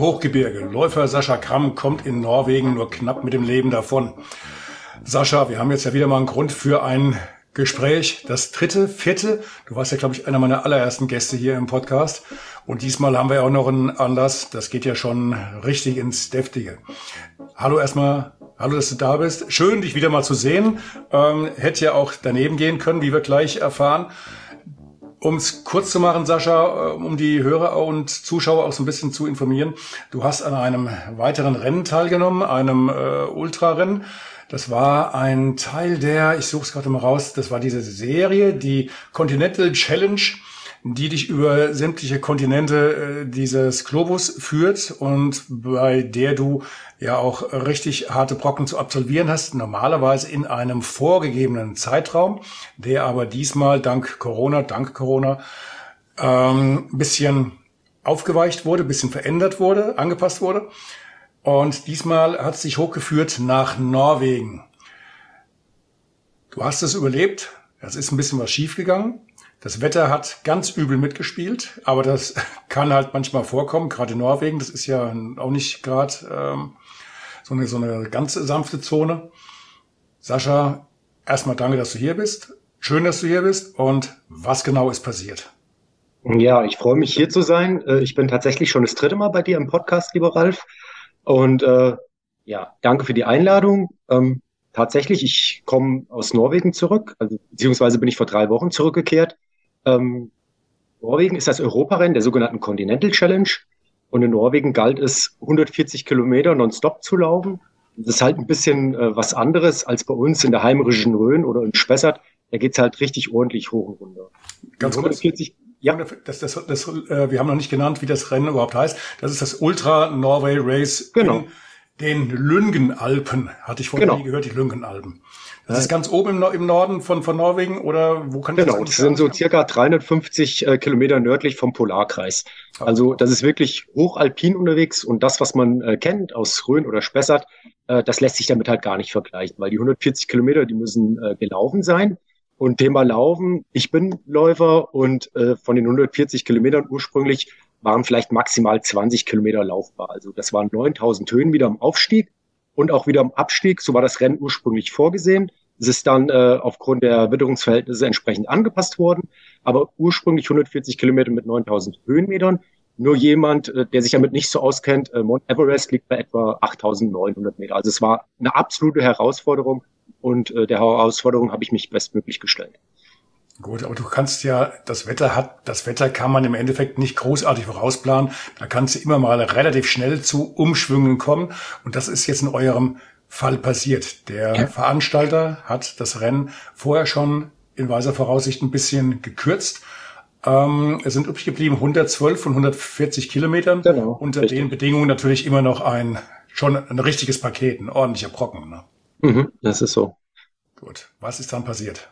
Hochgebirge. Läufer Sascha Kramm kommt in Norwegen nur knapp mit dem Leben davon. Sascha, wir haben jetzt ja wieder mal einen Grund für ein Gespräch. Das dritte, vierte. Du warst ja, glaube ich, einer meiner allerersten Gäste hier im Podcast. Und diesmal haben wir ja auch noch einen Anlass. Das geht ja schon richtig ins Deftige. Hallo erstmal. Hallo, dass du da bist. Schön, dich wieder mal zu sehen. Ähm, hätte ja auch daneben gehen können, wie wir gleich erfahren. Um es kurz zu machen, Sascha, äh, um die Hörer und Zuschauer auch so ein bisschen zu informieren. Du hast an einem weiteren Rennen teilgenommen, einem äh, Ultrarennen. Das war ein Teil der, ich suche es gerade mal raus, das war diese Serie, die Continental Challenge die dich über sämtliche Kontinente äh, dieses Globus führt und bei der du ja auch richtig harte Brocken zu absolvieren hast, normalerweise in einem vorgegebenen Zeitraum, der aber diesmal dank Corona, dank Corona, ähm, bisschen aufgeweicht wurde, bisschen verändert wurde, angepasst wurde. Und diesmal hat es sich hochgeführt nach Norwegen. Du hast es überlebt. Es ist ein bisschen was schiefgegangen. Das Wetter hat ganz übel mitgespielt, aber das kann halt manchmal vorkommen, gerade in Norwegen. Das ist ja auch nicht gerade ähm, so, eine, so eine ganz sanfte Zone. Sascha, erstmal danke, dass du hier bist. Schön, dass du hier bist. Und was genau ist passiert? Ja, ich freue mich hier zu sein. Äh, ich bin tatsächlich schon das dritte Mal bei dir im Podcast, lieber Ralf. Und äh, ja, danke für die Einladung. Ähm, tatsächlich, ich komme aus Norwegen zurück, also beziehungsweise bin ich vor drei Wochen zurückgekehrt ähm, Norwegen ist das Europarennen der sogenannten Continental Challenge. Und in Norwegen galt es, 140 Kilometer nonstop zu laufen. Das ist halt ein bisschen äh, was anderes als bei uns in der heimerischen Rhön oder in Spessart. Da geht's halt richtig ordentlich hoch und runter. Ganz 140, kurz. Ja, das, das, das, äh, wir haben noch nicht genannt, wie das Rennen überhaupt heißt. Das ist das Ultra Norway Race genau. in den Lüngenalpen. Hatte ich vorher genau. nie gehört, die Lüngenalpen. Das ist ganz oben im, Norden von, von Norwegen oder wo kann ich Genau, das, das sind so circa 350 äh, Kilometer nördlich vom Polarkreis. Ah. Also das ist wirklich hochalpin unterwegs und das, was man äh, kennt aus Rhön oder Spessart, äh, das lässt sich damit halt gar nicht vergleichen, weil die 140 Kilometer, die müssen äh, gelaufen sein. Und Thema Laufen, ich bin Läufer und äh, von den 140 Kilometern ursprünglich waren vielleicht maximal 20 Kilometer laufbar. Also das waren 9000 Höhen wieder am Aufstieg und auch wieder am Abstieg. So war das Rennen ursprünglich vorgesehen. Es ist dann äh, aufgrund der Witterungsverhältnisse entsprechend angepasst worden, aber ursprünglich 140 Kilometer mit 9000 Höhenmetern. Nur jemand, äh, der sich damit nicht so auskennt, äh, Mount Everest liegt bei etwa 8900 Meter. Also es war eine absolute Herausforderung und äh, der Herausforderung habe ich mich bestmöglich gestellt. Gut, aber du kannst ja, das Wetter hat, das Wetter kann man im Endeffekt nicht großartig vorausplanen. Da kannst du immer mal relativ schnell zu Umschwüngen kommen. Und das ist jetzt in eurem Fall passiert. Der ja. Veranstalter hat das Rennen vorher schon in weiser Voraussicht ein bisschen gekürzt. Ähm, es sind übrig geblieben 112 von 140 Kilometern. Genau, Unter richtig. den Bedingungen natürlich immer noch ein schon ein richtiges Paket, ein ordentlicher Brocken. Ne? Mhm, das ist so. Gut. Was ist dann passiert?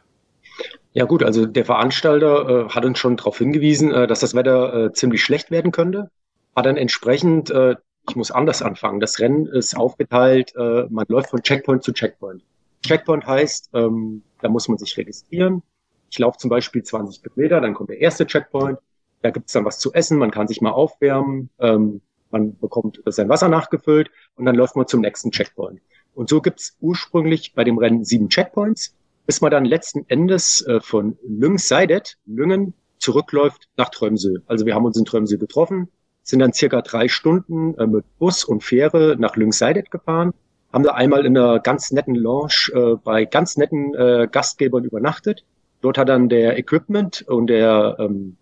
Ja gut, also der Veranstalter äh, hat uns schon darauf hingewiesen, äh, dass das Wetter äh, ziemlich schlecht werden könnte. Hat dann entsprechend äh, ich muss anders anfangen. Das Rennen ist aufgeteilt, äh, man läuft von Checkpoint zu Checkpoint. Checkpoint heißt, ähm, da muss man sich registrieren. Ich laufe zum Beispiel 20 Kilometer, dann kommt der erste Checkpoint. Da gibt es dann was zu essen, man kann sich mal aufwärmen, ähm, man bekommt sein Wasser nachgefüllt und dann läuft man zum nächsten Checkpoint. Und so gibt es ursprünglich bei dem Rennen sieben Checkpoints, bis man dann letzten Endes äh, von Lüngseidet, Lüngen, zurückläuft nach Trömsø. Also wir haben uns in Trömsø getroffen, sind dann circa drei Stunden äh, mit Bus und Fähre nach Lyngseidet gefahren, haben da einmal in einer ganz netten Lounge äh, bei ganz netten äh, Gastgebern übernachtet. Dort hat dann der Equipment und der ähm,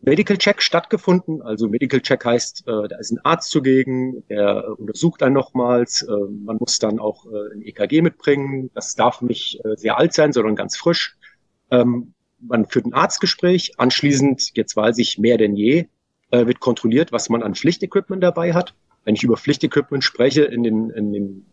Medical Check stattgefunden. Also Medical Check heißt, äh, da ist ein Arzt zugegen, der untersucht dann nochmals. Äh, man muss dann auch äh, ein EKG mitbringen. Das darf nicht äh, sehr alt sein, sondern ganz frisch. Ähm, man führt ein Arztgespräch. Anschließend, jetzt weiß ich mehr denn je, äh, wird kontrolliert, was man an Pflichtequipment dabei hat. Wenn ich über Pflichtequipment spreche in den, in den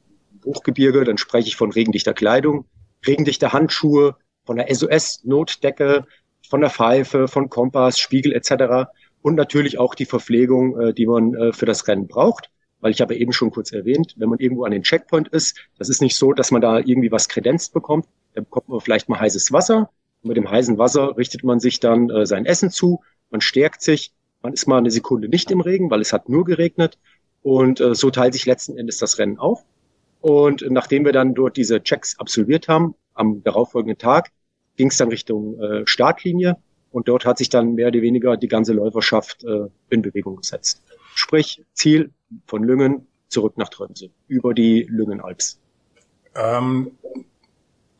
Hochgebirge, dann spreche ich von regendichter Kleidung, regendichter Handschuhe, von der SOS-Notdecke, von der Pfeife, von Kompass, Spiegel etc. Und natürlich auch die Verpflegung, äh, die man äh, für das Rennen braucht. Weil ich habe eben schon kurz erwähnt, wenn man irgendwo an den Checkpoint ist, das ist nicht so, dass man da irgendwie was kredenzt bekommt. Da bekommt man vielleicht mal heißes Wasser. Und mit dem heißen Wasser richtet man sich dann äh, sein Essen zu, man stärkt sich, man ist mal eine Sekunde nicht im Regen, weil es hat nur geregnet. Und äh, so teilt sich letzten Endes das Rennen auf. Und nachdem wir dann dort diese Checks absolviert haben, am darauffolgenden Tag, ging es dann Richtung äh, Startlinie. Und dort hat sich dann mehr oder weniger die ganze Läuferschaft äh, in Bewegung gesetzt. Sprich, Ziel von Lüngen zurück nach Trönse, über die Lüngenalps. Ähm,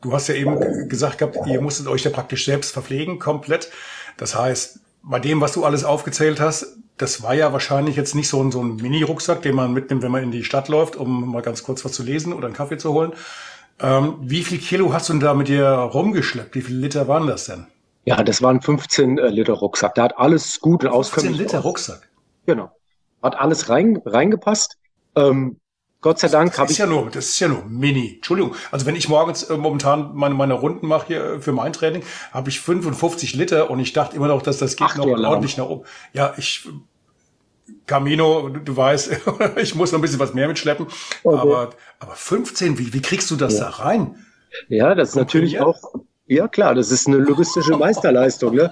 du hast ja eben gesagt gehabt, ihr musstet euch ja praktisch selbst verpflegen, komplett. Das heißt, bei dem, was du alles aufgezählt hast, das war ja wahrscheinlich jetzt nicht so ein, so ein Mini-Rucksack, den man mitnimmt, wenn man in die Stadt läuft, um mal ganz kurz was zu lesen oder einen Kaffee zu holen. Ähm, wie viel Kilo hast du denn da mit dir rumgeschleppt? Wie viele Liter waren das denn? Ja, das waren 15 äh, Liter Rucksack. Da hat alles gut und auskömmlich. 15 Liter Rucksack? Genau. Hat alles rein, reingepasst. Ähm, Gott sei Dank habe ich. Ja nur, das ist ja nur mini. Entschuldigung. Also wenn ich morgens äh, momentan meine, meine Runden mache hier äh, für mein Training, habe ich 55 Liter und ich dachte immer noch, dass das geht Ach, noch ordentlich nach oben. Ja, ich Camino, du, du weißt, ich muss noch ein bisschen was mehr mitschleppen. Okay. Aber, aber 15, wie, wie kriegst du das ja. da rein? Ja, das ist natürlich auch ja, klar, das ist eine logistische Meisterleistung. Ne?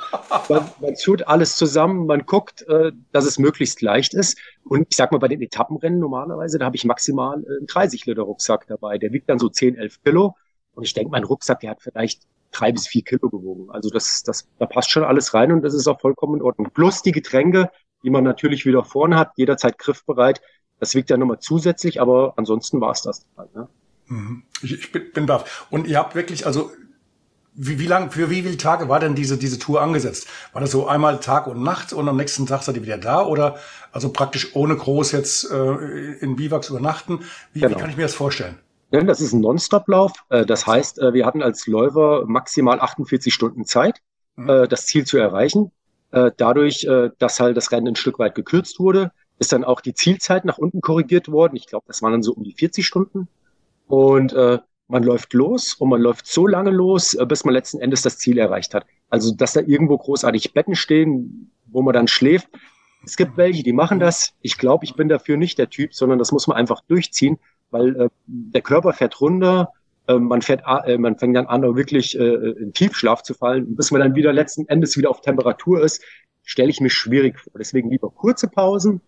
Man, man tut alles zusammen, man guckt, äh, dass es möglichst leicht ist. Und ich sag mal, bei den Etappenrennen normalerweise, da habe ich maximal äh, einen 30-Liter-Rucksack dabei. Der wiegt dann so 10, 11 Kilo. Und ich denke, mein Rucksack, der hat vielleicht drei bis vier Kilo gewogen. Also das, das, da passt schon alles rein und das ist auch vollkommen in Ordnung. Plus die Getränke, die man natürlich wieder vorne hat, jederzeit griffbereit. Das wiegt ja nochmal zusätzlich, aber ansonsten war es das halt. Ne? Mhm. Ich, ich bin, bin da. Und ihr habt wirklich, also wie, wie lang, für wie viele Tage war denn diese, diese Tour angesetzt? War das so einmal Tag und Nacht und am nächsten Tag seid ihr wieder da oder also praktisch ohne groß jetzt äh, in Biwaks übernachten? Wie, genau. wie kann ich mir das vorstellen? Ja, das ist ein Non-Stop-Lauf. Äh, das heißt, äh, wir hatten als Läufer maximal 48 Stunden Zeit, mhm. Äh, das Ziel zu erreichen. Dadurch, dass halt das Rennen ein Stück weit gekürzt wurde, ist dann auch die Zielzeit nach unten korrigiert worden. Ich glaube, das waren dann so um die 40 Stunden. Und äh, man läuft los und man läuft so lange los, äh, bis man letzten Endes das Ziel erreicht hat. Also, dass da irgendwo großartig Betten stehen, wo man dann schläft. Es gibt welche, die machen das. Ich glaube, ich bin dafür nicht der Typ, sondern das muss man einfach durchziehen, weil äh, der Körper fährt runter, äh, man fährt, äh, man fängt dann an, wirklich äh, in Tiefschlaf zu fallen. Bis man dann wieder letzten Endes wieder auf Temperatur ist, stelle ich mir schwierig vor. Deswegen lieber kurze Pausen,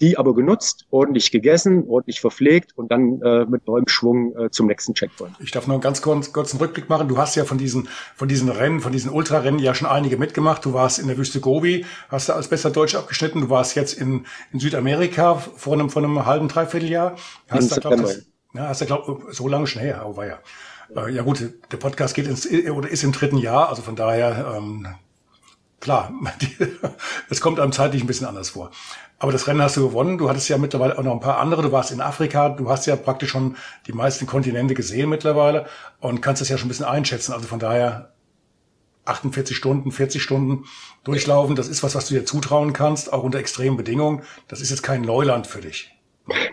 die aber genutzt, ordentlich gegessen, ordentlich verpflegt und dann äh, mit neuem Schwung äh, zum nächsten Checkpoint. Ich darf noch einen ganz kurz, kurzen Rückblick machen. Du hast ja von diesen, von diesen Rennen, von diesen Ultrarennen ja schon einige mitgemacht. Du warst in der Wüste Gobi, hast da als bester Deutsch abgeschnitten. Du warst jetzt in, in Südamerika vor einem, vor einem halben, dreiviertel Jahr. Hast da, glaub, das, ja, hast da, glaub, so lange schon her, war ja. Äh, ja gut, der Podcast geht ins, oder ist im dritten Jahr, also von daher, ähm, klar, es kommt einem zeitlich ein bisschen anders vor. Aber das Rennen hast du gewonnen. Du hattest ja mittlerweile auch noch ein paar andere. Du warst in Afrika. Du hast ja praktisch schon die meisten Kontinente gesehen mittlerweile und kannst das ja schon ein bisschen einschätzen. Also von daher 48 Stunden, 40 Stunden durchlaufen. Das ist was, was du dir zutrauen kannst, auch unter extremen Bedingungen. Das ist jetzt kein Neuland für dich.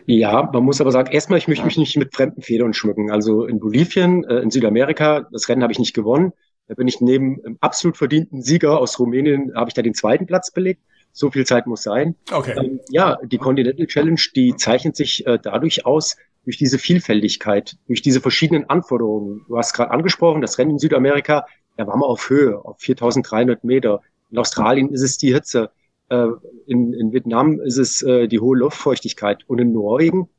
Ja, man muss aber sagen, erstmal, ich möchte mich nicht mit fremden Federn schmücken. Also in Bolivien, äh, in Südamerika, das Rennen habe ich nicht gewonnen. Da bin ich neben einem absolut verdienten Sieger aus Rumänien, habe ich da den zweiten Platz belegt. So viel Zeit muss sein. Okay. Ähm, ja, die Continental Challenge, die zeichnet sich äh, dadurch aus, durch diese Vielfältigkeit, durch diese verschiedenen Anforderungen. Du hast gerade angesprochen, das Rennen in Südamerika, da waren wir auf Höhe, auf 4300 Meter. In Australien ist es die Hitze. Äh, in, in Vietnam ist es äh, die hohe Luftfeuchtigkeit. Und in Norwegen,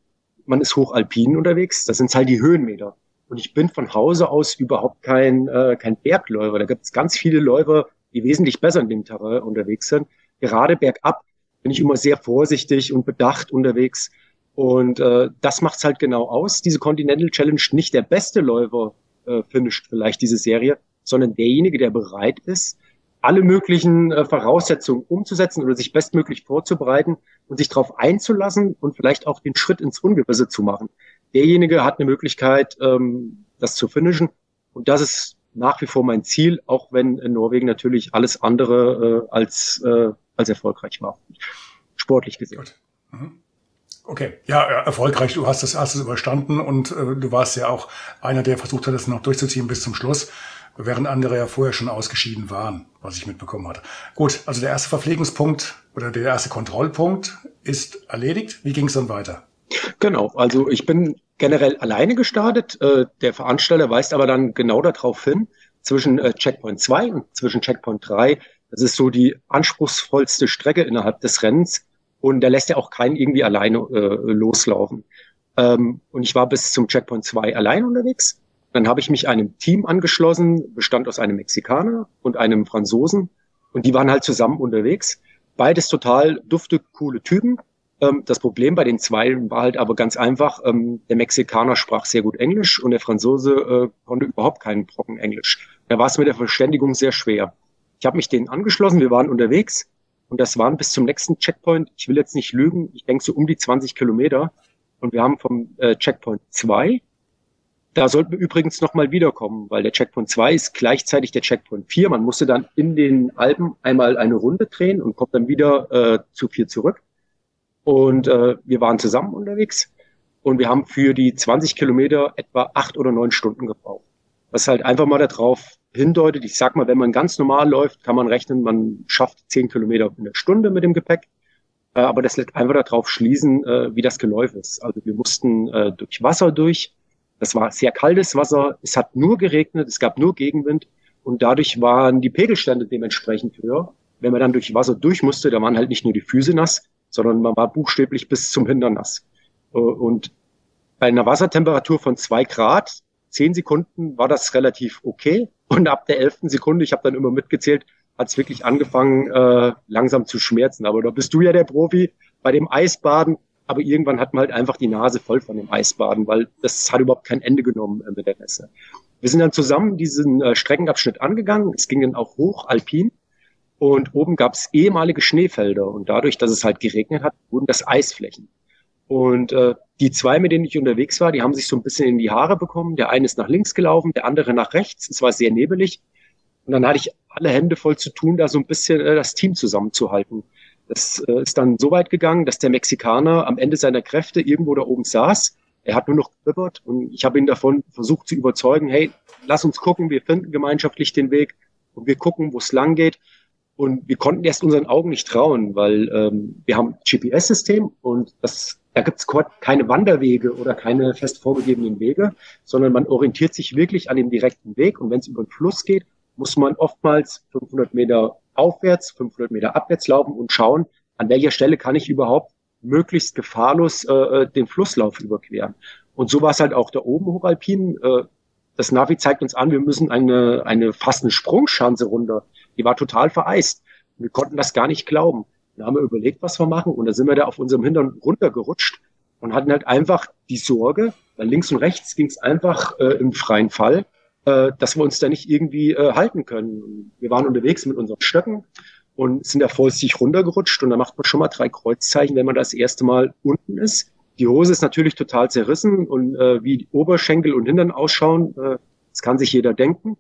man ist hochalpin unterwegs, das sind halt die Höhenmeter. Und ich bin von Hause aus überhaupt kein, äh, kein Bergläufer. Da gibt es ganz viele Läufer, die wesentlich besser in dem Terrain unterwegs sind. Gerade bergab bin ich immer sehr vorsichtig und bedacht unterwegs. Und äh, das macht's halt genau aus. Diese Continental Challenge nicht der beste Läufer äh, finisht vielleicht diese Serie, sondern derjenige, der bereit ist, alle möglichen äh, Voraussetzungen umzusetzen oder sich bestmöglich vorzubereiten und sich darauf einzulassen und vielleicht auch den Schritt ins Ungewisse zu machen derjenige hat eine Möglichkeit, ähm, das zu finishen. Und das ist nach wie vor mein Ziel, auch wenn in Norwegen natürlich alles andere äh, als, äh, als erfolgreich war. Sportlich gesehen. Mhm. Okay, ja, erfolgreich. Du hast das, hast es überstanden und äh, du warst ja auch einer, der versucht hat, das noch durchzuziehen bis zum Schluss, während andere ja vorher schon ausgeschieden waren, was ich mitbekommen hatte. Gut, also der erste Verpflegungspunkt oder der erste Kontrollpunkt ist erledigt. Wie ging es dann weiter? Genau, also ich bin generell alleine gestartet. Äh, der Veranstalter weist aber dann genau darauf hin, zwischen äh, Checkpoint 2 und zwischen Checkpoint 3. Das ist so die anspruchsvollste Strecke innerhalb des Rennens und da lässt er auch keinen irgendwie alleine äh, loslaufen. Ähm, und ich war bis zum Checkpoint 2 allein unterwegs. Dann habe ich mich einem Team angeschlossen, bestand aus einem Mexikaner und einem Franzosen und die waren halt zusammen unterwegs. Beides total dufte, coole Typen. Ähm, das Problem bei den zwei war halt aber ganz einfach, ähm, der Mexikaner sprach sehr gut Englisch und der Franzose äh, konnte überhaupt keinen Brocken Englisch. Da war es mit der Verständigung sehr schwer. Ich habe mich denen angeschlossen, wir waren unterwegs und das waren bis zum nächsten Checkpoint, ich will jetzt nicht lügen, ich denke so um die 20 Kilometer und wir haben vom äh, Checkpoint 2, da sollten wir übrigens nochmal wiederkommen, weil der Checkpoint 2 ist gleichzeitig der Checkpoint 4. Man musste dann in den Alpen einmal eine Runde drehen und kommt dann wieder äh, zu 4 zurück. Und äh, wir waren zusammen unterwegs und wir haben für die 20 Kilometer etwa acht oder neun Stunden gebraucht. Was halt einfach mal darauf hindeutet, ich sag mal, wenn man ganz normal läuft, kann man rechnen, man schafft zehn Kilometer in der Stunde mit dem Gepäck. Äh, aber das lässt einfach darauf schließen, äh, wie das Geläuf ist. Also wir mussten äh, durch Wasser durch. Das war sehr kaltes Wasser. Es hat nur geregnet, es gab nur Gegenwind und dadurch waren die Pegelstände dementsprechend höher. Wenn man dann durch Wasser durch musste, da waren halt nicht nur die Füße nass, sondern man war buchstäblich bis zum Hintern nass. Äh, und bei einer Wassertemperatur von zwei Grad, zehn Sekunden, war das relativ okay. Und ab der elften Sekunde, ich habe dann immer mitgezählt, hat es wirklich angefangen, äh, langsam zu schmerzen. Aber da bist du ja der Profi bei dem Eisbaden. Aber irgendwann hat man halt einfach die Nase voll von dem Eisbaden, weil das hat überhaupt kein Ende genommen äh, mit der Nässe. Wir sind dann zusammen diesen äh, Streckenabschnitt angegangen. Es ging dann auch hoch, alpin. Und oben gab es ehemalige Schneefelder und dadurch, dass es halt geregnet hat, wurden das Eisflächen. Und äh, die zwei, mit denen ich unterwegs war, die haben sich so ein bisschen in die Haare bekommen. Der eine ist nach links gelaufen, der andere nach rechts. Es war sehr nebelig. Und dann hatte ich alle Hände voll zu tun, da so ein bisschen äh, das Team zusammenzuhalten. Das äh, ist dann so weit gegangen, dass der Mexikaner am Ende seiner Kräfte irgendwo da oben saß. Er hat nur noch gebibbert und ich habe ihn davon versucht zu überzeugen, hey, lass uns gucken, wir finden gemeinschaftlich den Weg und wir gucken, wo es lang geht. Und wir konnten erst unseren Augen nicht trauen, weil ähm, wir haben GPS-System und das, da gibt es keine Wanderwege oder keine fest vorgegebenen Wege, sondern man orientiert sich wirklich an dem direkten Weg. Und wenn es über den Fluss geht, muss man oftmals 500 Meter aufwärts, 500 Meter abwärts laufen und schauen, an welcher Stelle kann ich überhaupt möglichst gefahrlos äh, äh den Flusslauf überqueren. Und so war es halt auch da oben hochalpin. Äh, das Navi zeigt uns an, wir müssen eine, eine fast eine Sprungschanze runter die war total vereist. Wir konnten das gar nicht glauben. Dann haben wir überlegt, was wir machen. Und da sind wir da auf unserem Hintern runtergerutscht und hatten halt einfach die Sorge, weil links und rechts ging es einfach äh, im freien Fall, äh, dass wir uns da nicht irgendwie äh, halten können. Wir waren unterwegs mit unseren Stöcken und sind da vorsichtig runtergerutscht und da macht man schon mal drei Kreuzzeichen, wenn man das erste Mal unten ist. Die Hose ist natürlich total zerrissen und äh, wie Oberschenkel und Hintern ausschauen, äh, das kann sich jeder denken.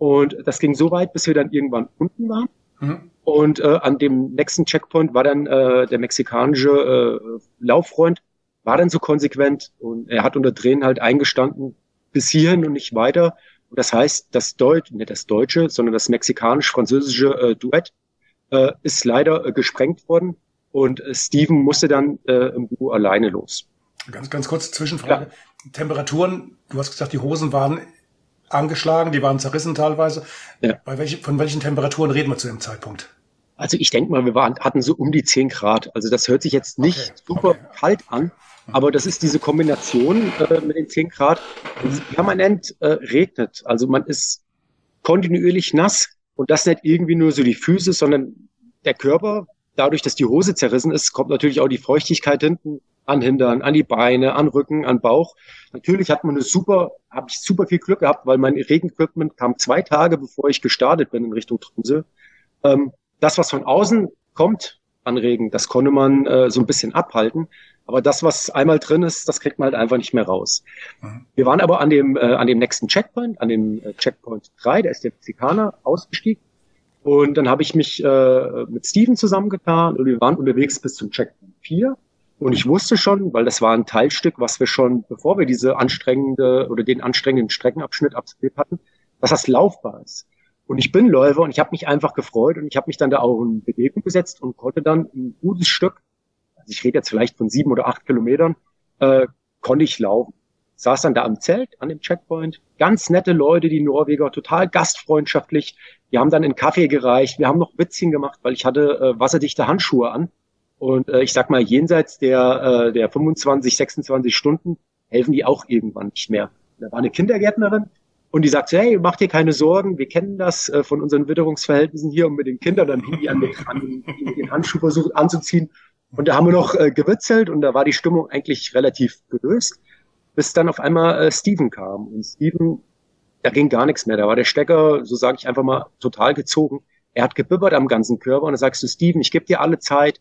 Und das ging so weit, bis wir dann irgendwann unten waren. Mhm. Und äh, an dem nächsten Checkpoint war dann äh, der mexikanische äh, Lauffreund, war dann so konsequent und er hat unter Tränen halt eingestanden, bis hierhin und nicht weiter. Und das heißt, das Deutsch, nicht das Deutsche, sondern das mexikanisch-französische äh, Duett äh, ist leider äh, gesprengt worden und äh, Steven musste dann äh, im Duo alleine los. Ganz, ganz kurz Zwischenfrage. Ja. Temperaturen, du hast gesagt, die Hosen waren angeschlagen, die waren zerrissen teilweise. Ja. Bei welch, von welchen Temperaturen reden wir zu dem Zeitpunkt? Also ich denke mal, wir waren, hatten so um die 10 Grad. Also das hört sich jetzt nicht okay. super okay. kalt an, aber das ist diese Kombination äh, mit den 10 Grad. Es permanent äh, regnet. Also man ist kontinuierlich nass und das nicht irgendwie nur so die Füße, sondern der Körper, dadurch, dass die Hose zerrissen ist, kommt natürlich auch die Feuchtigkeit hinten an Hintern, an die Beine, an Rücken, an Bauch. Natürlich hat man eine super, habe ich super viel Glück gehabt, weil mein Regenequipment kam zwei Tage, bevor ich gestartet bin in Richtung Tromsø. Ähm, das, was von außen kommt an Regen, das konnte man äh, so ein bisschen abhalten. Aber das, was einmal drin ist, das kriegt man halt einfach nicht mehr raus. Mhm. Wir waren aber an dem, äh, an dem nächsten Checkpoint, an dem äh, Checkpoint 3, der ist der Mexikaner, ausgestiegen. Und dann habe ich mich äh, mit Steven zusammengetan und wir waren unterwegs bis zum Checkpoint 4. Und ich wusste schon, weil das war ein Teilstück, was wir schon, bevor wir diese anstrengende oder den anstrengenden Streckenabschnitt absolviert hatten, dass das laufbar ist. Und ich bin Läufer und ich habe mich einfach gefreut und ich habe mich dann da auch in Bewegung gesetzt und konnte dann ein gutes Stück, also ich rede jetzt vielleicht von sieben oder acht Kilometern, äh, konnte ich laufen. Saß dann da am Zelt an dem Checkpoint. Ganz nette Leute, die Norweger, total gastfreundschaftlich. Wir haben dann einen Kaffee gereicht. Wir haben noch Witzchen gemacht, weil ich hatte äh, wasserdichte Handschuhe an. Und äh, ich sag mal, jenseits der, äh, der 25, 26 Stunden helfen die auch irgendwann nicht mehr. Da war eine Kindergärtnerin, und die sagt so, hey, mach dir keine Sorgen, wir kennen das äh, von unseren Witterungsverhältnissen hier und mit den Kindern, dann hing die an den, an den Handschuh versucht anzuziehen. Und da haben wir noch äh, gewitzelt und da war die Stimmung eigentlich relativ gelöst, bis dann auf einmal äh, Steven kam. Und Steven, da ging gar nichts mehr. Da war der Stecker, so sage ich einfach mal, total gezogen. Er hat gebibbert am ganzen Körper und da sagst du, Steven, ich gebe dir alle Zeit,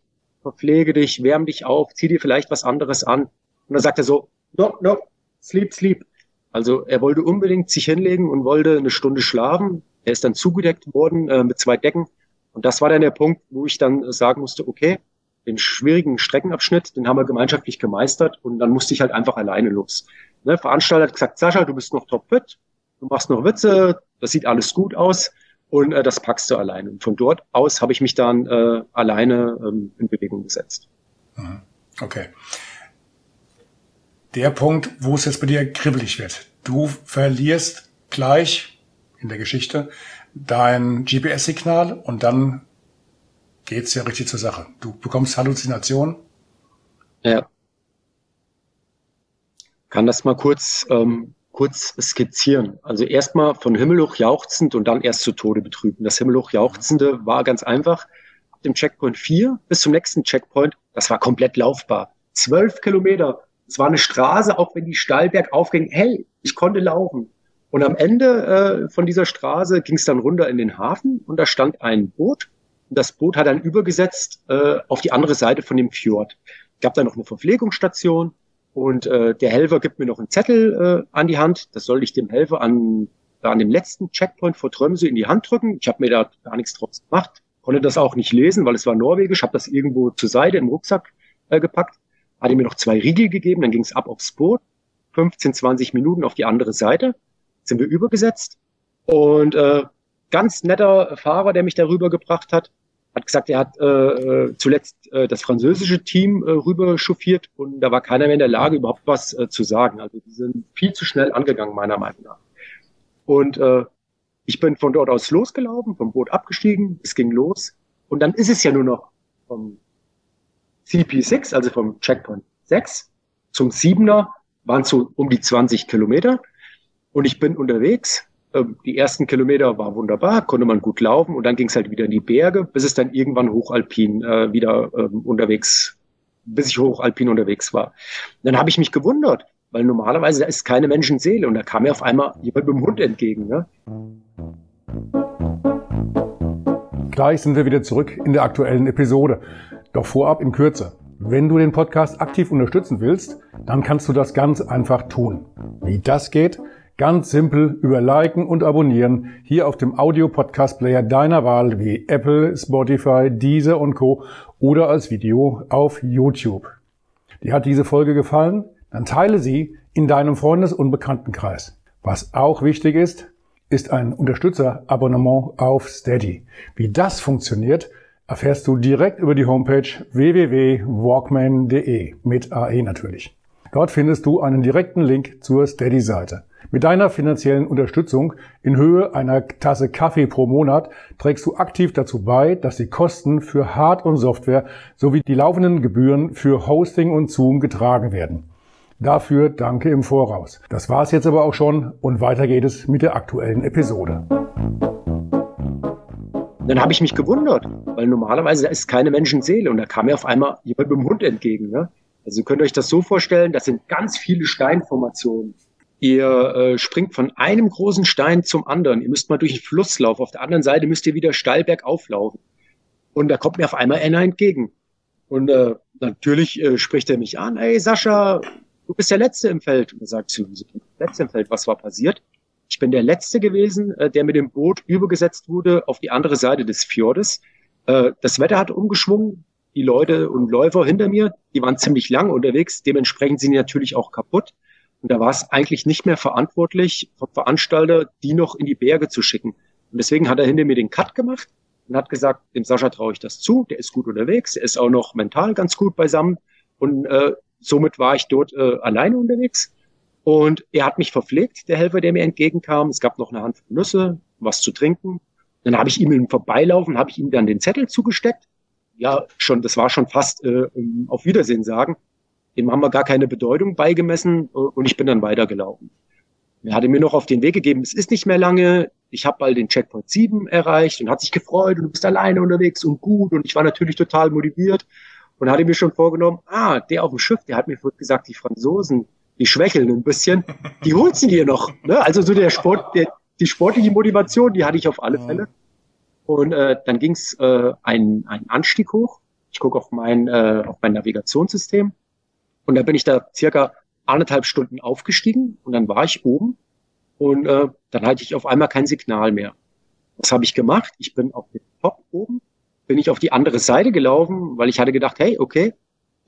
verpflege dich, wärm dich auf, zieh dir vielleicht was anderes an. Und dann sagt er so, no, no, sleep, sleep. Also er wollte unbedingt sich hinlegen und wollte eine Stunde schlafen. Er ist dann zugedeckt worden äh, mit zwei Decken. Und das war dann der Punkt, wo ich dann sagen musste, okay, den schwierigen Streckenabschnitt, den haben wir gemeinschaftlich gemeistert und dann musste ich halt einfach alleine los. Ne, Veranstalter hat gesagt, Sascha, du bist noch topfit, du machst noch Witze, das sieht alles gut aus und äh, das packst du alleine. Und von dort aus habe ich mich dann äh, alleine ähm, in Bewegung gesetzt. Mhm. Okay der Punkt, wo es jetzt bei dir kribbelig wird. Du verlierst gleich in der Geschichte dein GPS-Signal und dann geht's ja richtig zur Sache. Du bekommst Halluzinationen. Ja. Kann das mal kurz, ähm, kurz skizzieren. Also erstmal von Himmelhoch jauchzend und dann erst zu Tode betrüben. Das Himmelhoch jauchzende war ganz einfach. Ab dem Checkpoint 4 bis zum nächsten Checkpoint, das war komplett laufbar. Zwölf Kilometer es war eine Straße, auch wenn die steil bergauf ging. Hey, ich konnte laufen. Und am Ende äh, von dieser Straße ging es dann runter in den Hafen und da stand ein Boot. Und das Boot hat dann übergesetzt äh, auf die andere Seite von dem Fjord. Gab da noch eine Verpflegungsstation und äh, der Helfer gibt mir noch einen Zettel äh, an die Hand. Das soll ich dem Helfer an, an dem letzten Checkpoint vor Trömse in die Hand drücken. Ich habe mir da gar nichts draus gemacht, konnte das auch nicht lesen, weil es war norwegisch. Habe das irgendwo zur Seite im Rucksack äh, gepackt hat er mir noch zwei Riegel gegeben, dann ging es ab aufs Boot, 15, 20 Minuten auf die andere Seite, sind wir übergesetzt und äh, ganz netter Fahrer, der mich darüber gebracht hat, hat gesagt, er hat äh, äh, zuletzt äh, das französische Team äh, rüber chauffiert und da war keiner mehr in der Lage, überhaupt was äh, zu sagen. Also die sind viel zu schnell angegangen, meiner Meinung nach. Und äh, ich bin von dort aus losgelaufen, vom Boot abgestiegen, es ging los und dann ist es ja nur noch vom CP6, also vom Checkpoint 6 zum 7er, waren so um die 20 Kilometer. Und ich bin unterwegs. Ähm, die ersten Kilometer war wunderbar, konnte man gut laufen und dann ging es halt wieder in die Berge, bis es dann irgendwann hochalpin äh, wieder ähm, unterwegs, bis ich hochalpin unterwegs war. dann habe ich mich gewundert, weil normalerweise da ist keine Menschenseele und da kam mir auf einmal jemand mit dem Hund entgegen. Ne? Gleich sind wir wieder zurück in der aktuellen Episode. Doch vorab in Kürze. Wenn du den Podcast aktiv unterstützen willst, dann kannst du das ganz einfach tun. Wie das geht? Ganz simpel über Liken und Abonnieren hier auf dem Audio-Podcast-Player deiner Wahl wie Apple, Spotify, Deezer und Co. oder als Video auf YouTube. Dir hat diese Folge gefallen? Dann teile sie in deinem Freundes- und Bekanntenkreis. Was auch wichtig ist, ist ein Unterstützer-Abonnement auf Steady. Wie das funktioniert, erfährst du direkt über die Homepage www.walkman.de mit AE natürlich. Dort findest du einen direkten Link zur Steady-Seite. Mit deiner finanziellen Unterstützung in Höhe einer Tasse Kaffee pro Monat trägst du aktiv dazu bei, dass die Kosten für Hard- und Software sowie die laufenden Gebühren für Hosting und Zoom getragen werden. Dafür danke im Voraus. Das war's jetzt aber auch schon und weiter geht es mit der aktuellen Episode dann habe ich mich gewundert, weil normalerweise ist keine Menschenseele und da kam mir auf einmal jemand mit dem Hund entgegen. Ne? Also ihr euch das so vorstellen, das sind ganz viele Steinformationen. Ihr äh, springt von einem großen Stein zum anderen. Ihr müsst mal durch den Fluss laufen. Auf der anderen Seite müsst ihr wieder steil bergauf laufen. Und da kommt mir auf einmal einer entgegen. Und äh, natürlich äh, spricht er mich an, hey Sascha, du bist der Letzte im Feld. Und er sagt, zu Letzte im Feld, was war passiert? Ich bin der Letzte gewesen, äh, der mit dem Boot übergesetzt wurde auf die andere Seite des Fjordes. Äh, das Wetter hat umgeschwungen. die Leute und Läufer hinter mir, die waren ziemlich lang unterwegs, dementsprechend sind die natürlich auch kaputt. Und da war es eigentlich nicht mehr verantwortlich vom Veranstalter, die noch in die Berge zu schicken. Und deswegen hat er hinter mir den Cut gemacht und hat gesagt, dem Sascha traue ich das zu, der ist gut unterwegs, er ist auch noch mental ganz gut beisammen. Und äh, somit war ich dort äh, alleine unterwegs. Und er hat mich verpflegt, der Helfer, der mir entgegenkam. Es gab noch eine Handvoll Nüsse, was zu trinken. Dann habe ich ihm im Vorbeilaufen, habe ich ihm dann den Zettel zugesteckt. Ja, schon, das war schon fast äh, auf Wiedersehen sagen. Dem haben wir gar keine Bedeutung beigemessen äh, und ich bin dann weitergelaufen. Er hatte mir noch auf den Weg gegeben, es ist nicht mehr lange, ich habe bald den Checkpoint 7 erreicht und hat sich gefreut und du bist alleine unterwegs und gut und ich war natürlich total motiviert und hatte mir schon vorgenommen, ah, der auf dem Schiff, der hat mir gesagt, die Franzosen, die schwächeln ein bisschen, die holen sie dir noch. Ne? Also so der Sport, der, die sportliche Motivation, die hatte ich auf alle Fälle. Und äh, dann ging es äh, einen, einen Anstieg hoch. Ich gucke auf mein, äh, auf mein Navigationssystem und da bin ich da circa anderthalb Stunden aufgestiegen und dann war ich oben und äh, dann hatte ich auf einmal kein Signal mehr. Was habe ich gemacht? Ich bin auf dem Top oben, bin ich auf die andere Seite gelaufen, weil ich hatte gedacht, hey, okay,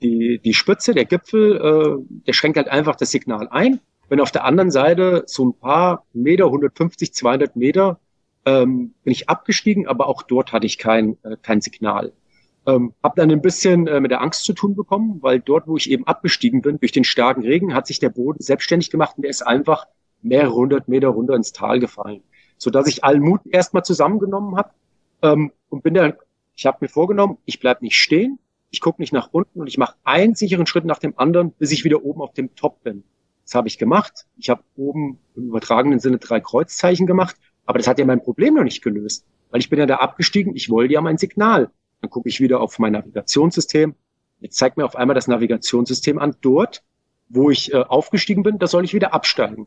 die, die Spitze, der Gipfel, äh, der schränkt halt einfach das Signal ein. Wenn auf der anderen Seite so ein paar Meter, 150, 200 Meter, ähm, bin ich abgestiegen, aber auch dort hatte ich kein, äh, kein Signal. Ähm, habe dann ein bisschen äh, mit der Angst zu tun bekommen, weil dort, wo ich eben abgestiegen bin, durch den starken Regen, hat sich der Boden selbstständig gemacht und der ist einfach mehrere hundert Meter runter ins Tal gefallen. So dass ich allen Mut erstmal zusammengenommen habe ähm, und bin dann, ich habe mir vorgenommen, ich bleib nicht stehen, ich gucke nicht nach unten und ich mache einen sicheren Schritt nach dem anderen, bis ich wieder oben auf dem Top bin. Das habe ich gemacht. Ich habe oben im übertragenen Sinne drei Kreuzzeichen gemacht, aber das hat ja mein Problem noch nicht gelöst, weil ich bin ja da abgestiegen, ich wollte ja mein Signal. Dann gucke ich wieder auf mein Navigationssystem. Jetzt zeigt mir auf einmal das Navigationssystem an. Dort, wo ich äh, aufgestiegen bin, da soll ich wieder absteigen.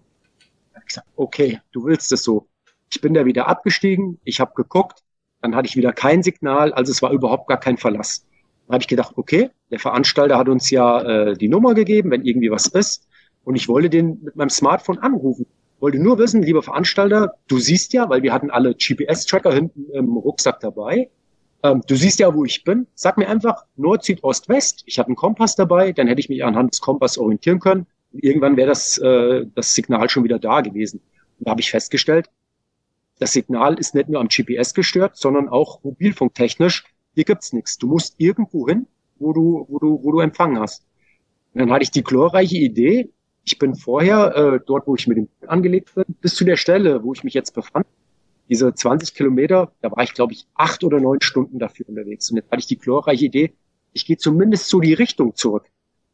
Ich gesagt, okay, du willst es so. Ich bin da wieder abgestiegen, ich habe geguckt, dann hatte ich wieder kein Signal, also es war überhaupt gar kein Verlass. Dann habe ich gedacht, okay, der Veranstalter hat uns ja äh, die Nummer gegeben, wenn irgendwie was ist. Und ich wollte den mit meinem Smartphone anrufen. Wollte nur wissen, lieber Veranstalter, du siehst ja, weil wir hatten alle GPS-Tracker hinten im Rucksack dabei. Ähm, du siehst ja, wo ich bin. Sag mir einfach Nord, Süd, Ost, West. Ich habe einen Kompass dabei, dann hätte ich mich anhand des Kompass orientieren können. Irgendwann wäre das, äh, das Signal schon wieder da gewesen. Und da habe ich festgestellt, das Signal ist nicht nur am GPS gestört, sondern auch mobilfunktechnisch. Hier gibt's nichts. Du musst irgendwo hin, wo du, wo du, wo du Empfang hast. Und dann hatte ich die glorreiche Idee. Ich bin vorher äh, dort, wo ich mit dem angelegt bin, bis zu der Stelle, wo ich mich jetzt befand, diese 20 Kilometer, da war ich, glaube ich, acht oder neun Stunden dafür unterwegs. Und jetzt hatte ich die glorreiche Idee, ich gehe zumindest so die Richtung zurück.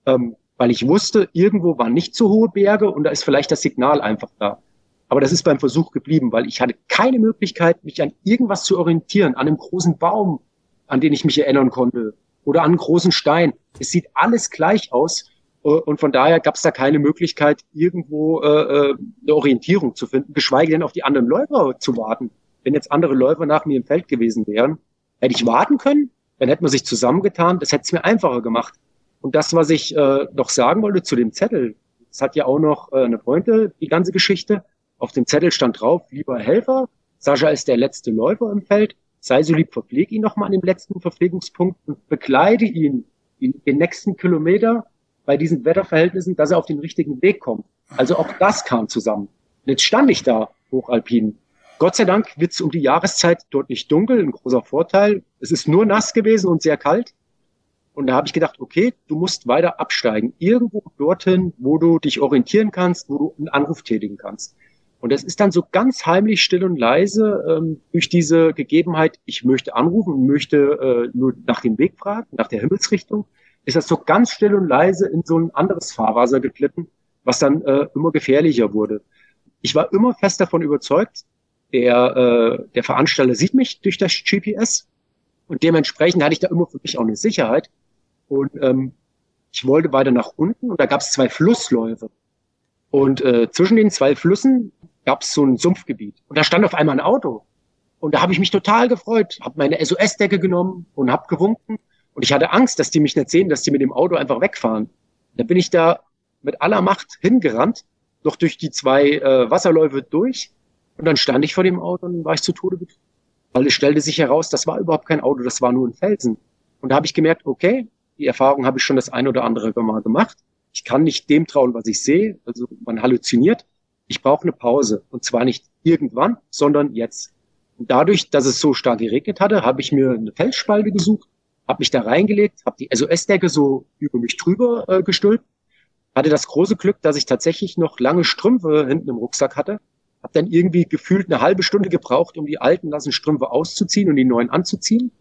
Ähm, weil ich wusste, irgendwo waren nicht so hohe Berge und da ist vielleicht das Signal einfach da. Aber das ist beim Versuch geblieben, weil ich hatte keine Möglichkeit, mich an irgendwas zu orientieren, an einem großen Baum, an den ich mich erinnern konnte, oder an einem großen Stein. Es sieht alles gleich aus. Äh, und von daher gab es da keine Möglichkeit, irgendwo äh, äh, eine Orientierung zu finden, geschweige denn auf die anderen Läufer zu warten. Wenn jetzt andere Läufer nach mir im Feld gewesen wären, hätte ich warten können, dann hätte man sich zusammengetan, das hätte es mir einfacher gemacht. Und das, was ich äh, noch sagen wollte zu dem Zettel, das hat ja auch noch äh, eine Pointe, die ganze Geschichte. Auf dem Zettel stand drauf, lieber Helfer, Sascha ist der letzte Läufer im Feld, sei so lieb, verpflege ihn nochmal an dem letzten Verpflegungspunkt und begleite ihn in den nächsten Kilometer bei diesen Wetterverhältnissen, dass er auf den richtigen Weg kommt. Also auch das kam zusammen. Und jetzt stand ich da, hochalpin. Gott sei Dank wird es um die Jahreszeit dort nicht dunkel, ein großer Vorteil. Es ist nur nass gewesen und sehr kalt. Und da habe ich gedacht, okay, du musst weiter absteigen. Irgendwo dorthin, wo du dich orientieren kannst, wo du einen Anruf tätigen kannst. Und das ist dann so ganz heimlich, still und leise ähm, durch diese Gegebenheit, ich möchte anrufen, möchte äh, nur nach dem Weg fragen, nach der Himmelsrichtung ist das so ganz still und leise in so ein anderes Fahrwasser geglitten, was dann äh, immer gefährlicher wurde. Ich war immer fest davon überzeugt, der, äh, der Veranstalter sieht mich durch das GPS und dementsprechend hatte ich da immer für mich auch eine Sicherheit. Und ähm, ich wollte weiter nach unten und da gab es zwei Flussläufe. Und äh, zwischen den zwei Flüssen gab es so ein Sumpfgebiet. Und da stand auf einmal ein Auto. Und da habe ich mich total gefreut, habe meine SOS-Decke genommen und habe gewunken und ich hatte Angst, dass die mich nicht sehen, dass die mit dem Auto einfach wegfahren. Da bin ich da mit aller Macht hingerannt, noch durch die zwei äh, Wasserläufe durch. Und dann stand ich vor dem Auto und war ich zu Tode betrunken. Weil es stellte sich heraus, das war überhaupt kein Auto, das war nur ein Felsen. Und da habe ich gemerkt, okay, die Erfahrung habe ich schon das ein oder andere Mal gemacht. Ich kann nicht dem trauen, was ich sehe. Also man halluziniert. Ich brauche eine Pause. Und zwar nicht irgendwann, sondern jetzt. Und dadurch, dass es so stark geregnet hatte, habe ich mir eine Felsspalte gesucht, habe mich da reingelegt, habe die SOS-Decke so über mich drüber äh, gestülpt, hatte das große Glück, dass ich tatsächlich noch lange Strümpfe hinten im Rucksack hatte, habe dann irgendwie gefühlt eine halbe Stunde gebraucht, um die alten nassen Strümpfe auszuziehen und die neuen anzuziehen.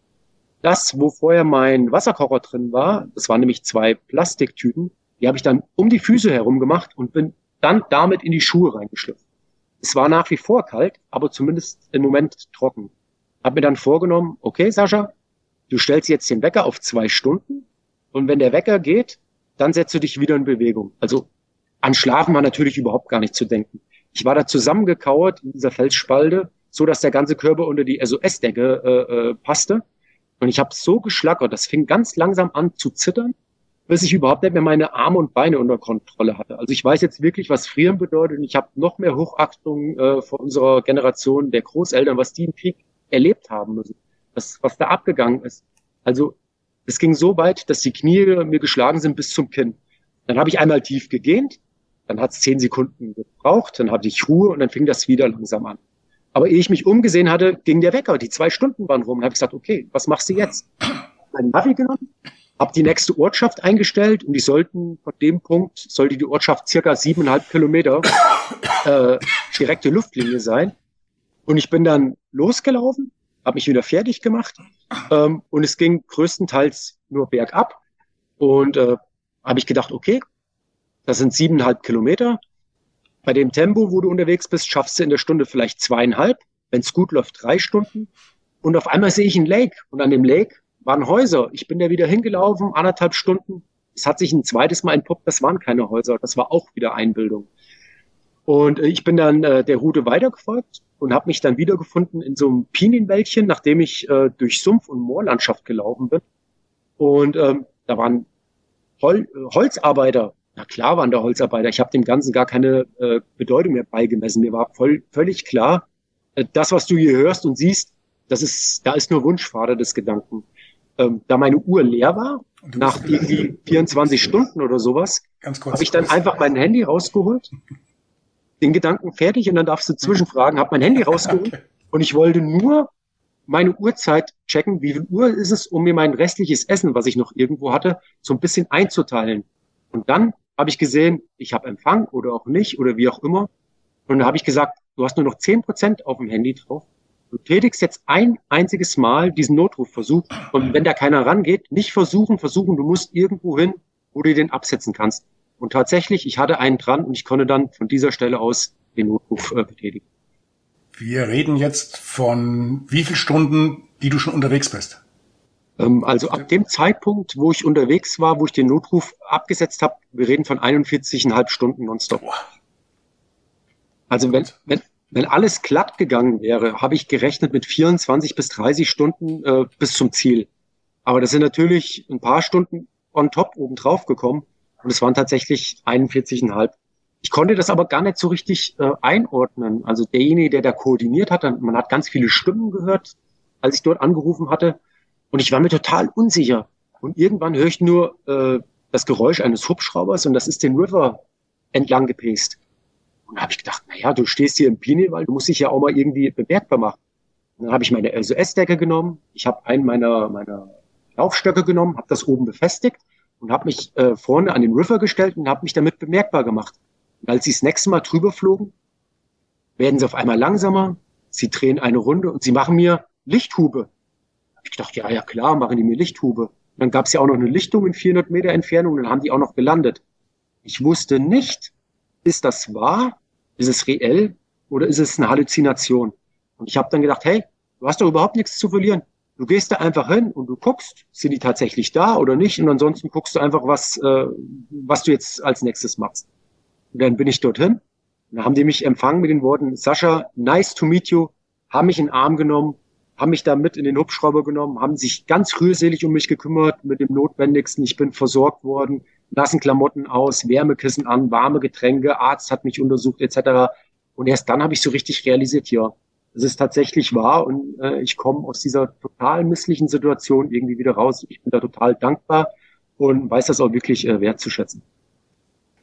Das, wo vorher mein Wasserkocher drin war, das waren nämlich zwei Plastiktüten, die habe ich dann um die Füße herum gemacht und bin dann damit in die Schuhe reingeschlüpft. Es war nach wie vor kalt, aber zumindest im Moment trocken. Hab mir dann vorgenommen, okay, Sascha, du stellst jetzt den Wecker auf zwei Stunden und wenn der Wecker geht, dann setzt du dich wieder in Bewegung. Also an Schlafen war natürlich überhaupt gar nicht zu denken. Ich war da zusammengekauert in dieser Felsspalte, so dass der ganze Körper unter die SOS-Decke äh, äh, passte. Und ich habe so geschlackert, das fing ganz langsam an zu zittern bis ich überhaupt nicht mehr meine Arme und Beine unter Kontrolle hatte. Also ich weiß jetzt wirklich, was Frieren bedeutet und ich habe noch mehr Hochachtung äh, vor unserer Generation der Großeltern, was die im Krieg erlebt haben müssen, was, was da abgegangen ist. Also es ging so weit, dass die Knie mir geschlagen sind bis zum Kinn. Dann habe ich einmal tief gegähnt, dann hat es zehn Sekunden gebraucht, dann hatte ich Ruhe und dann fing das wieder langsam an. Aber ehe ich mich umgesehen hatte, ging der Wecker. Die zwei Stunden waren rum und habe gesagt, okay, was machst du jetzt? Mein Navi genommen, habe die nächste Ortschaft eingestellt und die sollten von dem Punkt, sollte die Ortschaft circa siebeneinhalb Kilometer äh, direkte Luftlinie sein. Und ich bin dann losgelaufen, habe mich wieder fertig gemacht ähm, und es ging größtenteils nur bergab. Und äh, habe ich gedacht, okay, das sind siebeneinhalb Kilometer. Bei dem Tempo, wo du unterwegs bist, schaffst du in der Stunde vielleicht zweieinhalb. Wenn es gut läuft, drei Stunden. Und auf einmal sehe ich einen Lake. Und an dem Lake waren Häuser. Ich bin da wieder hingelaufen, anderthalb Stunden. Es hat sich ein zweites Mal entpuppt, das waren keine Häuser. Das war auch wieder Einbildung. Und äh, ich bin dann äh, der Route weitergefolgt und habe mich dann wiedergefunden in so einem Pinienwäldchen, nachdem ich äh, durch Sumpf- und Moorlandschaft gelaufen bin. Und ähm, da waren Hol Holzarbeiter. Na klar waren da Holzarbeiter. Ich habe dem Ganzen gar keine äh, Bedeutung mehr beigemessen. Mir war voll, völlig klar, äh, das, was du hier hörst und siehst, das ist, da ist nur Wunschvater des Gedanken ähm, da meine Uhr leer war, nach irgendwie 24 Stunden oder sowas, habe ich dann einfach mein Handy rausgeholt, den Gedanken fertig und dann darfst du zwischenfragen, habe mein Handy rausgeholt okay. und ich wollte nur meine Uhrzeit checken, wie viel Uhr ist es, um mir mein restliches Essen, was ich noch irgendwo hatte, so ein bisschen einzuteilen. Und dann habe ich gesehen, ich habe Empfang oder auch nicht oder wie auch immer. Und dann habe ich gesagt, du hast nur noch zehn Prozent auf dem Handy drauf. Du tätigst jetzt ein einziges Mal diesen Notrufversuch und wenn da keiner rangeht, nicht versuchen, versuchen, du musst irgendwo hin, wo du den absetzen kannst. Und tatsächlich, ich hatte einen dran und ich konnte dann von dieser Stelle aus den Notruf äh, betätigen. Wir reden jetzt von wie viel Stunden, die du schon unterwegs bist? Ähm, also ab dem Zeitpunkt, wo ich unterwegs war, wo ich den Notruf abgesetzt habe, wir reden von 41,5 Stunden nonstop. Also wenn, wenn, wenn alles glatt gegangen wäre, habe ich gerechnet mit 24 bis 30 Stunden äh, bis zum Ziel. Aber das sind natürlich ein paar Stunden on top oben drauf gekommen und es waren tatsächlich 41,5. Ich konnte das aber gar nicht so richtig äh, einordnen. Also derjenige, der da koordiniert hat, man hat ganz viele Stimmen gehört, als ich dort angerufen hatte und ich war mir total unsicher. Und irgendwann höre ich nur äh, das Geräusch eines Hubschraubers und das ist den River entlang gepaced. Und da habe ich gedacht, na ja, du stehst hier im Pinienwald, du musst dich ja auch mal irgendwie bemerkbar machen. Und dann habe ich meine SOS-Decke genommen, ich habe einen meiner, meiner Laufstöcke genommen, habe das oben befestigt und habe mich äh, vorne an den River gestellt und habe mich damit bemerkbar gemacht. Und als sie das nächste Mal drüber flogen, werden sie auf einmal langsamer, sie drehen eine Runde und sie machen mir Lichthube. Ich gedacht, ja, ja klar, machen die mir Lichthube. Und dann gab es ja auch noch eine Lichtung in 400 Meter Entfernung und dann haben die auch noch gelandet. Ich wusste nicht, ist das wahr? Ist es reell oder ist es eine Halluzination? Und ich habe dann gedacht, hey, du hast doch überhaupt nichts zu verlieren. Du gehst da einfach hin und du guckst, sind die tatsächlich da oder nicht? Und ansonsten guckst du einfach, was, äh, was du jetzt als nächstes machst. Und dann bin ich dorthin. Dann haben die mich empfangen mit den Worten, Sascha, nice to meet you, haben mich in den Arm genommen, haben mich da mit in den Hubschrauber genommen, haben sich ganz rührselig um mich gekümmert mit dem Notwendigsten. Ich bin versorgt worden nassen Klamotten aus, Wärmekissen an, warme Getränke, Arzt hat mich untersucht etc. Und erst dann habe ich so richtig realisiert, ja, es ist tatsächlich wahr und äh, ich komme aus dieser total misslichen Situation irgendwie wieder raus. Ich bin da total dankbar und weiß das auch wirklich äh, wertzuschätzen.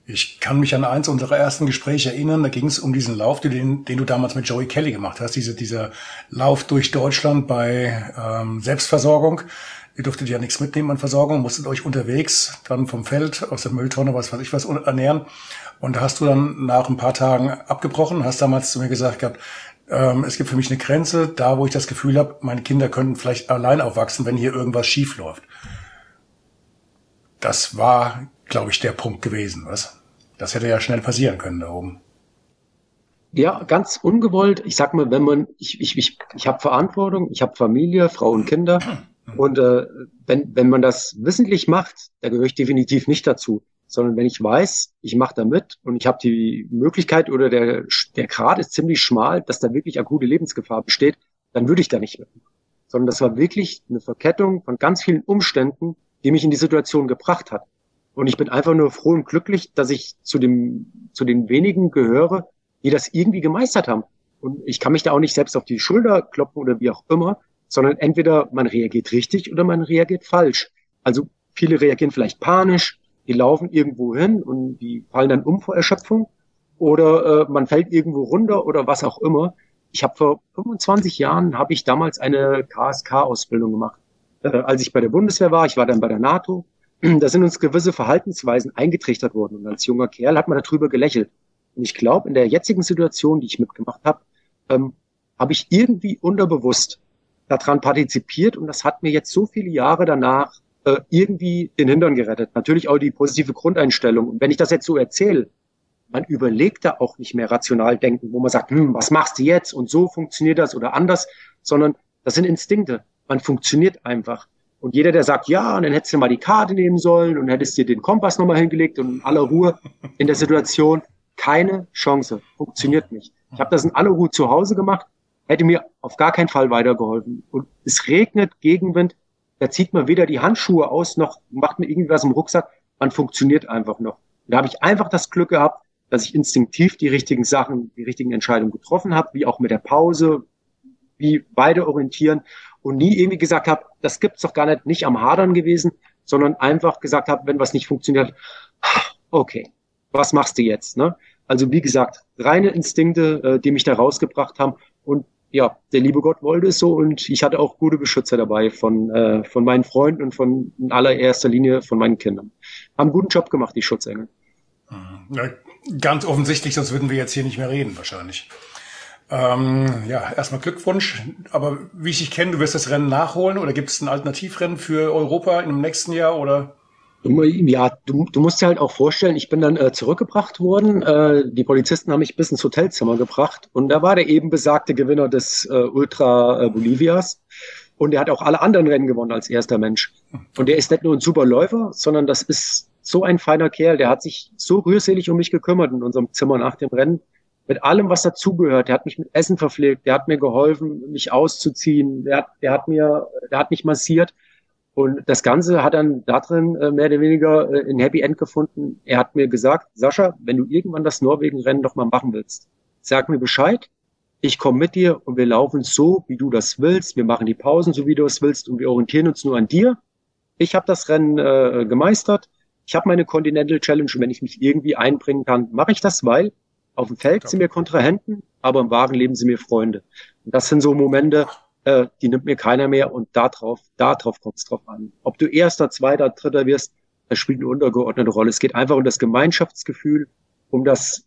Ich kann mich an eins unserer ersten Gespräche erinnern, da ging es um diesen Lauf, den, den du damals mit Joey Kelly gemacht hast, diese, dieser Lauf durch Deutschland bei ähm, Selbstversorgung. Ihr durftet ja nichts mitnehmen an Versorgung, musstet euch unterwegs dann vom Feld aus der Mülltonne, was weiß ich was, ernähren. Und da hast du dann nach ein paar Tagen abgebrochen, hast damals zu mir gesagt gehabt, ähm, es gibt für mich eine Grenze, da wo ich das Gefühl habe, meine Kinder könnten vielleicht allein aufwachsen, wenn hier irgendwas schief läuft. Das war, glaube ich, der Punkt gewesen, was? Das hätte ja schnell passieren können da oben. Ja, ganz ungewollt. Ich sag mal, wenn man, ich, ich, ich, ich habe Verantwortung, ich habe Familie, Frau und Kinder. Und äh, wenn, wenn man das wissentlich macht, da gehöre ich definitiv nicht dazu. Sondern wenn ich weiß, ich mache da mit und ich habe die Möglichkeit oder der, der Grad ist ziemlich schmal, dass da wirklich akute Lebensgefahr besteht, dann würde ich da nicht mit. Sondern das war wirklich eine Verkettung von ganz vielen Umständen, die mich in die Situation gebracht hat. Und ich bin einfach nur froh und glücklich, dass ich zu dem, zu den wenigen gehöre, die das irgendwie gemeistert haben. Und ich kann mich da auch nicht selbst auf die Schulter kloppen oder wie auch immer, sondern entweder man reagiert richtig oder man reagiert falsch. Also viele reagieren vielleicht panisch, die laufen irgendwo hin und die fallen dann um vor Erschöpfung oder äh, man fällt irgendwo runter oder was auch immer. Ich habe vor 25 Jahren habe ich damals eine KSK-Ausbildung gemacht. Äh, als ich bei der Bundeswehr war, ich war dann bei der NATO da sind uns gewisse Verhaltensweisen eingetrichtert worden. Und als junger Kerl hat man darüber gelächelt. Und ich glaube, in der jetzigen Situation, die ich mitgemacht habe, ähm, habe ich irgendwie unterbewusst daran partizipiert und das hat mir jetzt so viele Jahre danach äh, irgendwie den Hintern gerettet. Natürlich auch die positive Grundeinstellung. Und wenn ich das jetzt so erzähle, man überlegt da auch nicht mehr rational denken, wo man sagt, hm, was machst du jetzt und so funktioniert das oder anders, sondern das sind Instinkte. Man funktioniert einfach. Und jeder, der sagt, ja, und dann hättest du mal die Karte nehmen sollen und hättest dir den Kompass nochmal hingelegt und in aller Ruhe in der Situation, keine Chance. Funktioniert nicht. Ich habe das in aller Ruhe zu Hause gemacht, hätte mir auf gar keinen Fall weitergeholfen. Und es regnet, Gegenwind, da zieht man weder die Handschuhe aus, noch macht mir irgendwie was im Rucksack. Man funktioniert einfach noch. Da habe ich einfach das Glück gehabt, dass ich instinktiv die richtigen Sachen, die richtigen Entscheidungen getroffen habe, wie auch mit der Pause, wie beide orientieren und nie irgendwie gesagt habe, das gibt's doch gar nicht, nicht am Hadern gewesen, sondern einfach gesagt habe, wenn was nicht funktioniert, okay, was machst du jetzt? Ne? Also wie gesagt, reine Instinkte, äh, die mich da rausgebracht haben und ja, der liebe Gott wollte es so und ich hatte auch gute Beschützer dabei von, äh, von meinen Freunden und von in allererster Linie von meinen Kindern. Haben guten Job gemacht, die Schutzengel. Ja, ganz offensichtlich, sonst würden wir jetzt hier nicht mehr reden, wahrscheinlich. Ähm, ja, erstmal Glückwunsch. Aber wie ich dich kenne, du wirst das Rennen nachholen oder gibt es ein Alternativrennen für Europa im nächsten Jahr oder? Ja, du, du musst dir halt auch vorstellen, ich bin dann äh, zurückgebracht worden. Äh, die Polizisten haben mich bis ins Hotelzimmer gebracht und da war der eben besagte Gewinner des äh, Ultra äh, Bolivias. Und er hat auch alle anderen Rennen gewonnen als erster Mensch. Und der ist nicht nur ein super Läufer, sondern das ist so ein feiner Kerl. Der hat sich so rührselig um mich gekümmert in unserem Zimmer nach dem Rennen mit allem, was dazugehört. Der hat mich mit Essen verpflegt, der hat mir geholfen, mich auszuziehen, der hat, der hat mir, der hat mich massiert. Und das Ganze hat dann da drin äh, mehr oder weniger äh, ein Happy End gefunden. Er hat mir gesagt, Sascha, wenn du irgendwann das Norwegen-Rennen doch mal machen willst, sag mir Bescheid. Ich komme mit dir und wir laufen so, wie du das willst. Wir machen die Pausen so, wie du es willst und wir orientieren uns nur an dir. Ich habe das Rennen äh, gemeistert. Ich habe meine Continental Challenge und wenn ich mich irgendwie einbringen kann, mache ich das, weil auf dem Feld sind mir Kontrahenten, aber im wahren Leben sind mir Freunde. Und das sind so Momente, äh, die nimmt mir keiner mehr und darauf, darauf kommt es drauf an. Ob du erster, zweiter, dritter wirst, das spielt eine untergeordnete Rolle. Es geht einfach um das Gemeinschaftsgefühl, um das,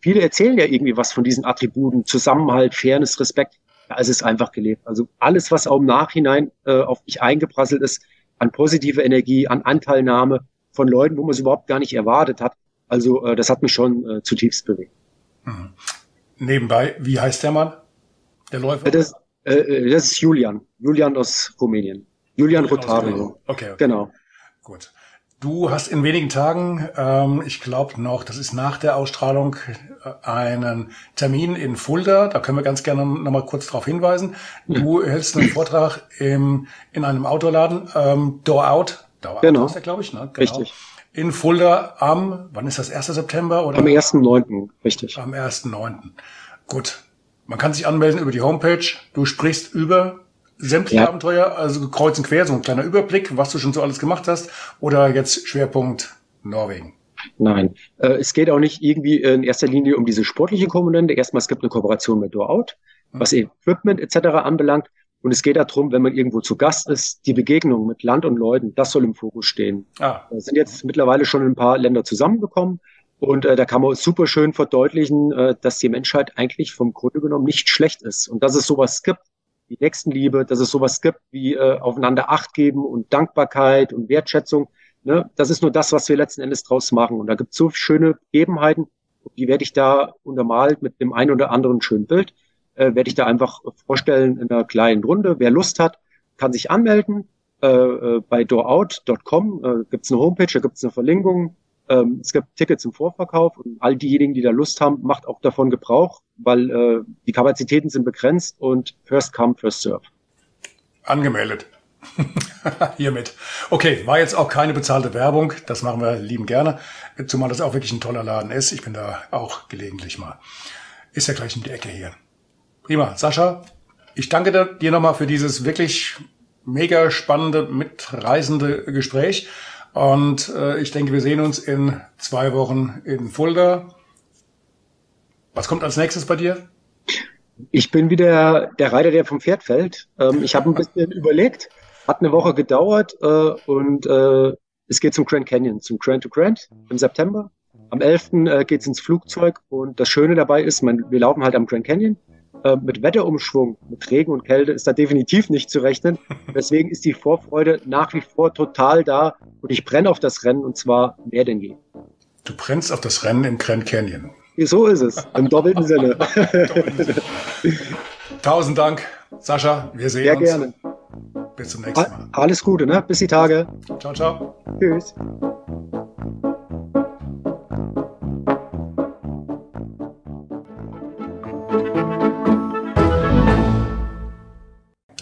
viele erzählen ja irgendwie was von diesen Attributen, Zusammenhalt, Fairness, Respekt. Ja, es ist einfach gelebt. Also alles, was auch im Nachhinein äh, auf mich eingeprasselt ist, an positive Energie, an Anteilnahme von Leuten, wo man es überhaupt gar nicht erwartet hat. Also äh, das hat mich schon äh, zutiefst bewegt. Mhm. Nebenbei, wie heißt der Mann? Der Läufer? Das, äh, äh, das ist Julian. Julian aus Rumänien. Julian Rotario. Okay, okay. Genau. Gut. Du hast in wenigen Tagen, ähm, ich glaube noch, das ist nach der Ausstrahlung, äh, einen Termin in Fulda. Da können wir ganz gerne noch mal kurz darauf hinweisen. Du hältst einen Vortrag im, in einem Autoladen, ähm, Door Out. Door genau. Out ist der, glaube ich. Ne? Genau. Richtig in Fulda am, wann ist das, 1. September? Oder? Am 1.9., richtig. Am 1.9. Gut. Man kann sich anmelden über die Homepage. Du sprichst über sämtliche ja. Abenteuer, also kreuz und quer, so ein kleiner Überblick, was du schon so alles gemacht hast, oder jetzt Schwerpunkt Norwegen? Nein, äh, es geht auch nicht irgendwie in erster Linie um diese sportliche Komponente. Erstmal, es gibt eine Kooperation mit Door-Out, hm. was Equipment etc. anbelangt. Und es geht darum, wenn man irgendwo zu Gast ist, die Begegnung mit Land und Leuten, das soll im Fokus stehen. Ah. Da sind jetzt mittlerweile schon ein paar Länder zusammengekommen. Und äh, da kann man super schön verdeutlichen, äh, dass die Menschheit eigentlich vom Grunde genommen nicht schlecht ist und dass es sowas gibt wie Nächstenliebe, dass es sowas gibt wie äh, aufeinander Acht geben und Dankbarkeit und Wertschätzung. Ne? Das ist nur das, was wir letzten Endes draus machen. Und da gibt es so schöne Gegebenheiten, die werde ich da untermalt mit dem einen oder anderen schönen Bild, äh, werde ich da einfach vorstellen in einer kleinen Runde. Wer Lust hat, kann sich anmelden. Äh, äh bei doorout.com äh, gibt es eine Homepage, da gibt es eine Verlinkung. Ähm, es gibt Tickets im Vorverkauf und all diejenigen, die da Lust haben, macht auch davon Gebrauch, weil äh, die Kapazitäten sind begrenzt und first come, first serve. Angemeldet. Hiermit. Okay, war jetzt auch keine bezahlte Werbung. Das machen wir lieben gerne. Zumal das auch wirklich ein toller Laden ist. Ich bin da auch gelegentlich mal. Ist ja gleich um die Ecke hier. Prima. Sascha, ich danke dir nochmal für dieses wirklich mega spannende, mitreisende Gespräch. Und äh, ich denke, wir sehen uns in zwei Wochen in Fulda. Was kommt als nächstes bei dir? Ich bin wieder der Reiter, der vom Pferd fällt. Ähm, ich habe ein bisschen überlegt, hat eine Woche gedauert äh, und äh, es geht zum Grand Canyon, zum Grand to Grand im September. Am 11. Äh, geht es ins Flugzeug und das Schöne dabei ist, man, wir laufen halt am Grand Canyon äh, mit Wetterumschwung, mit Regen und Kälte ist da definitiv nicht zu rechnen. Deswegen ist die Vorfreude nach wie vor total da und ich brenne auf das Rennen und zwar mehr denn je. Du brennst auf das Rennen im Grand Canyon. So ist es, im doppelten Sinne. Tausend Dank, Sascha. Wir sehen Sehr uns. Sehr gerne. Bis zum nächsten Mal. Alles Gute, ne? Bis die Tage. Ciao, ciao. Tschüss.